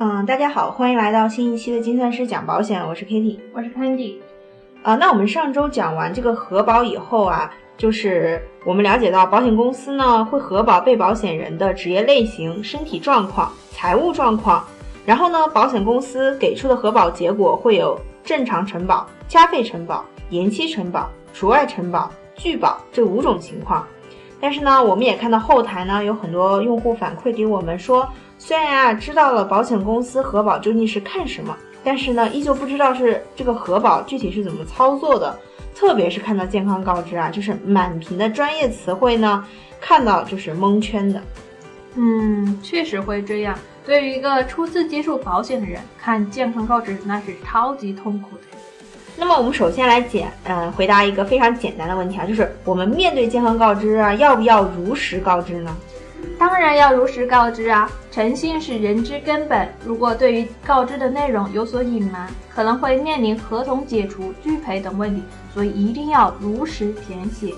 嗯，大家好，欢迎来到新一期的精算师讲保险，我是 Kitty，我是 Candy。啊，那我们上周讲完这个核保以后啊，就是我们了解到保险公司呢会核保被保险人的职业类型、身体状况、财务状况，然后呢，保险公司给出的核保结果会有正常承保、加费承保、延期承保、除外承保、拒保这五种情况。但是呢，我们也看到后台呢有很多用户反馈给我们说，虽然啊知道了保险公司核保究竟是看什么。但是呢，依旧不知道是这个核保具体是怎么操作的，特别是看到健康告知啊，就是满屏的专业词汇呢，看到就是蒙圈的。嗯，确实会这样。对于一个初次接触保险的人，看健康告知那是超级痛苦的。那么我们首先来简，嗯，回答一个非常简单的问题啊，就是我们面对健康告知啊，要不要如实告知呢？当然要如实告知啊，诚信是人之根本。如果对于告知的内容有所隐瞒，可能会面临合同解除、拒赔等问题，所以一定要如实填写。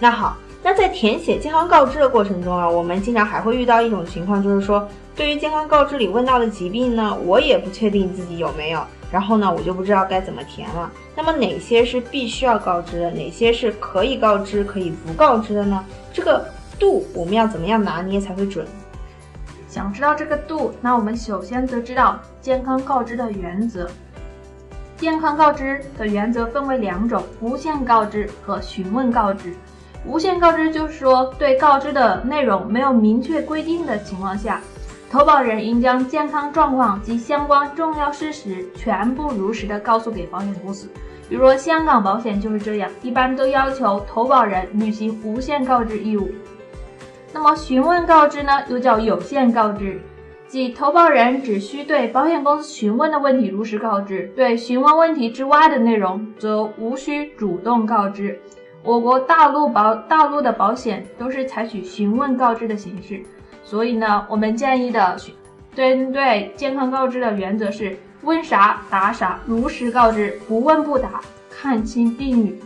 那好，那在填写健康告知的过程中啊，我们经常还会遇到一种情况，就是说，对于健康告知里问到的疾病呢，我也不确定自己有没有，然后呢，我就不知道该怎么填了。那么哪些是必须要告知的，哪些是可以告知、可以不告知的呢？这个。度我们要怎么样拿捏才会准？想知道这个度，那我们首先得知道健康告知的原则。健康告知的原则分为两种：无限告知和询问告知。无限告知就是说，对告知的内容没有明确规定的情况下，投保人应将健康状况及相关重要事实全部如实的告诉给保险公司。比如说香港保险就是这样，一般都要求投保人履行无限告知义务。那么询问告知呢，又叫有限告知，即投保人只需对保险公司询问的问题如实告知，对询问问题之外的内容则无需主动告知。我国大陆保大陆的保险都是采取询问告知的形式，所以呢，我们建议的针对健康告知的原则是问啥答啥，如实告知，不问不答，看清定语。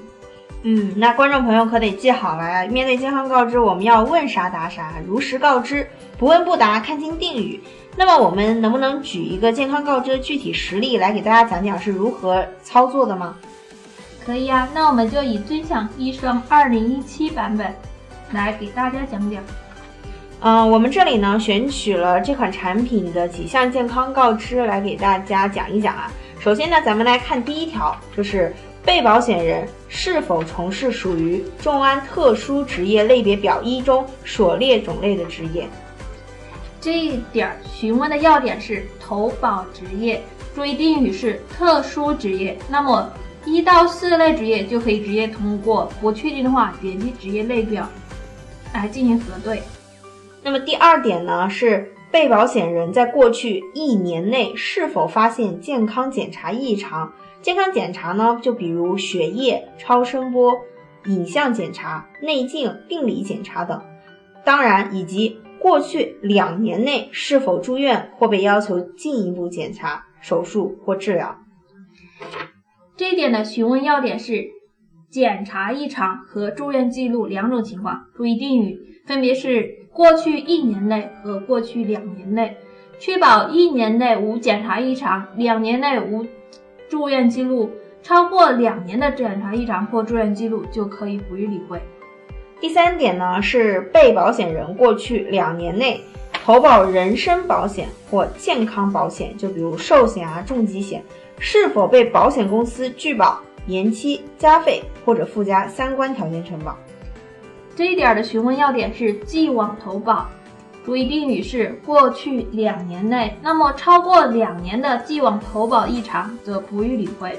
嗯，那观众朋友可得记好了呀！面对健康告知，我们要问啥答啥，如实告知，不问不答，看清定语。那么我们能不能举一个健康告知的具体实例来给大家讲讲是如何操作的吗？可以啊，那我们就以尊享医生二零一七版本来给大家讲讲。嗯，我们这里呢选取了这款产品的几项健康告知来给大家讲一讲啊。首先呢，咱们来看第一条，就是。被保险人是否从事属于众安特殊职业类别表一中所列种类的职业？这一点询问的要点是投保职业，注意定语是特殊职业。那么一到四类职业就可以直接通过，不确定的话点击职业类表来进行核对。那么第二点呢，是被保险人在过去一年内是否发现健康检查异常？健康检查呢，就比如血液、超声波、影像检查、内镜、病理检查等。当然，以及过去两年内是否住院或被要求进一步检查、手术或治疗。这一点的询问要点是检查异常和住院记录两种情况。注意定语，分别是过去一年内和过去两年内，确保一年内无检查异常，两年内无。住院记录超过两年的检查异常或住院记录就可以不予理会。第三点呢是被保险人过去两年内投保人身保险或健康保险，就比如寿险啊、重疾险，是否被保险公司拒保、延期、加费或者附加相关条件承保。这一点的询问要点是既往投保。注意定语是过去两年内，那么超过两年的既往投保异常则不予理会。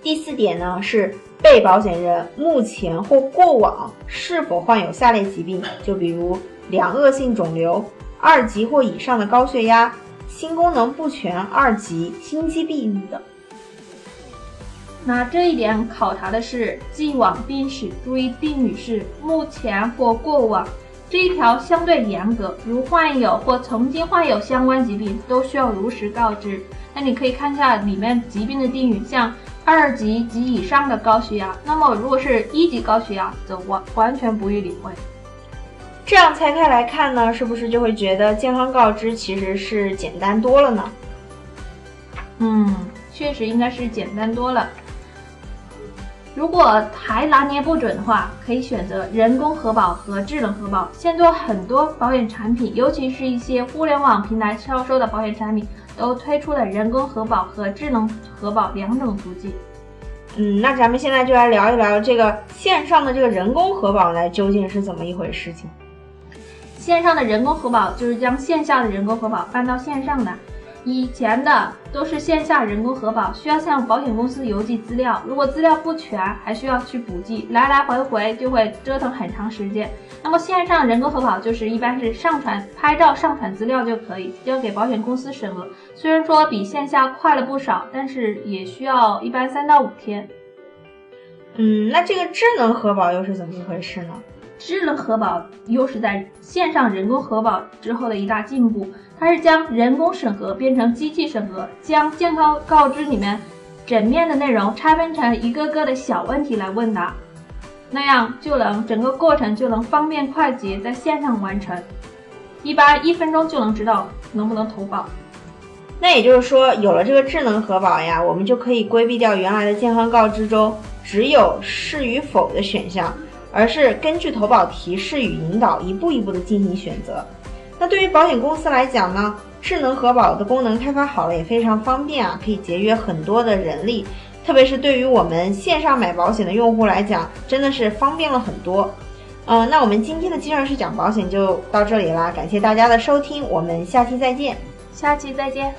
第四点呢是被保险人目前或过往是否患有下列疾病，就比如良恶性肿瘤、二级或以上的高血压、心功能不全二级、心肌病等。那这一点考察的是既往病史，注意定语是目前或过往。这一条相对严格，如患有或曾经患有相关疾病，都需要如实告知。那你可以看一下里面疾病的定语，像二级及以上的高血压，那么如果是一级高血压，则完完全不予理会。这样拆开来看呢，是不是就会觉得健康告知其实是简单多了呢？嗯，确实应该是简单多了。如果还拿捏不准的话，可以选择人工核保和智能核保。现在很多保险产品，尤其是一些互联网平台销售的保险产品，都推出了人工核保和智能核保两种途径。嗯，那咱们现在就来聊一聊这个线上的这个人工核保呢，究竟是怎么一回事？情线上的人工核保就是将线下的人工核保搬到线上的。以前的都是线下人工核保，需要向保险公司邮寄资料，如果资料不全，还需要去补寄，来来回回就会折腾很长时间。那么线上人工核保就是一般是上传拍照、上传资料就可以，交给保险公司审核。虽然说比线下快了不少，但是也需要一般三到五天。嗯，那这个智能核保又是怎么一回事呢？智能核保又是在线上人工核保之后的一大进步。它是将人工审核变成机器审核，将健康告知里面整面的内容拆分成一个个的小问题来问答，那样就能整个过程就能方便快捷在线上完成，一般一分钟就能知道能不能投保。那也就是说，有了这个智能核保呀，我们就可以规避掉原来的健康告知中只有是与否的选项，而是根据投保提示与引导，一步一步的进行选择。那对于保险公司来讲呢，智能核保的功能开发好了也非常方便啊，可以节约很多的人力，特别是对于我们线上买保险的用户来讲，真的是方便了很多。嗯，那我们今天的金融是讲保险就到这里啦，感谢大家的收听，我们下期再见。下期再见。